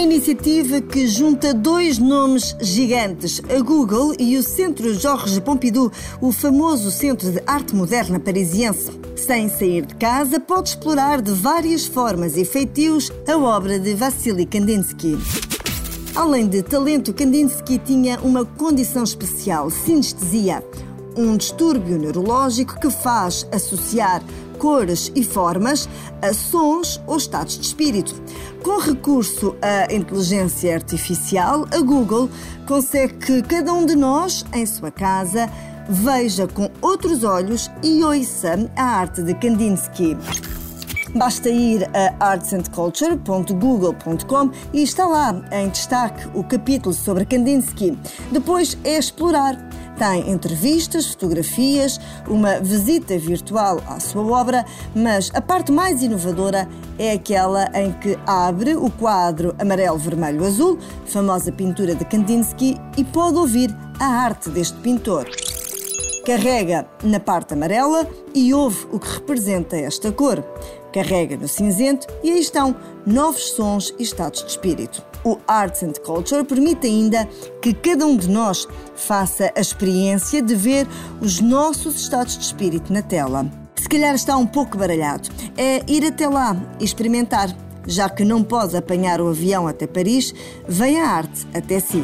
iniciativa que junta dois nomes gigantes, a Google e o Centro Georges Pompidou, o famoso Centro de Arte Moderna parisiense. Sem sair de casa, pode explorar de várias formas e feitios a obra de Vassily Kandinsky. Além de talento, Kandinsky tinha uma condição especial, sinestesia, um distúrbio neurológico que faz associar cores e formas a sons ou estados de espírito. Com recurso à inteligência artificial, a Google consegue que cada um de nós, em sua casa, veja com outros olhos e ouça a arte de Kandinsky. Basta ir a artsandculture.google.com e está lá em destaque o capítulo sobre Kandinsky. Depois é explorar. Tem entrevistas, fotografias, uma visita virtual à sua obra, mas a parte mais inovadora é aquela em que abre o quadro amarelo, vermelho, azul, famosa pintura de Kandinsky, e pode ouvir a arte deste pintor. Carrega na parte amarela e ouve o que representa esta cor. Carrega no cinzento e aí estão novos sons e estados de espírito. O Arts and Culture permite ainda que cada um de nós faça a experiência de ver os nossos estados de espírito na tela. Se calhar está um pouco baralhado. É ir até lá e experimentar. Já que não pode apanhar o avião até Paris, vem a arte até si.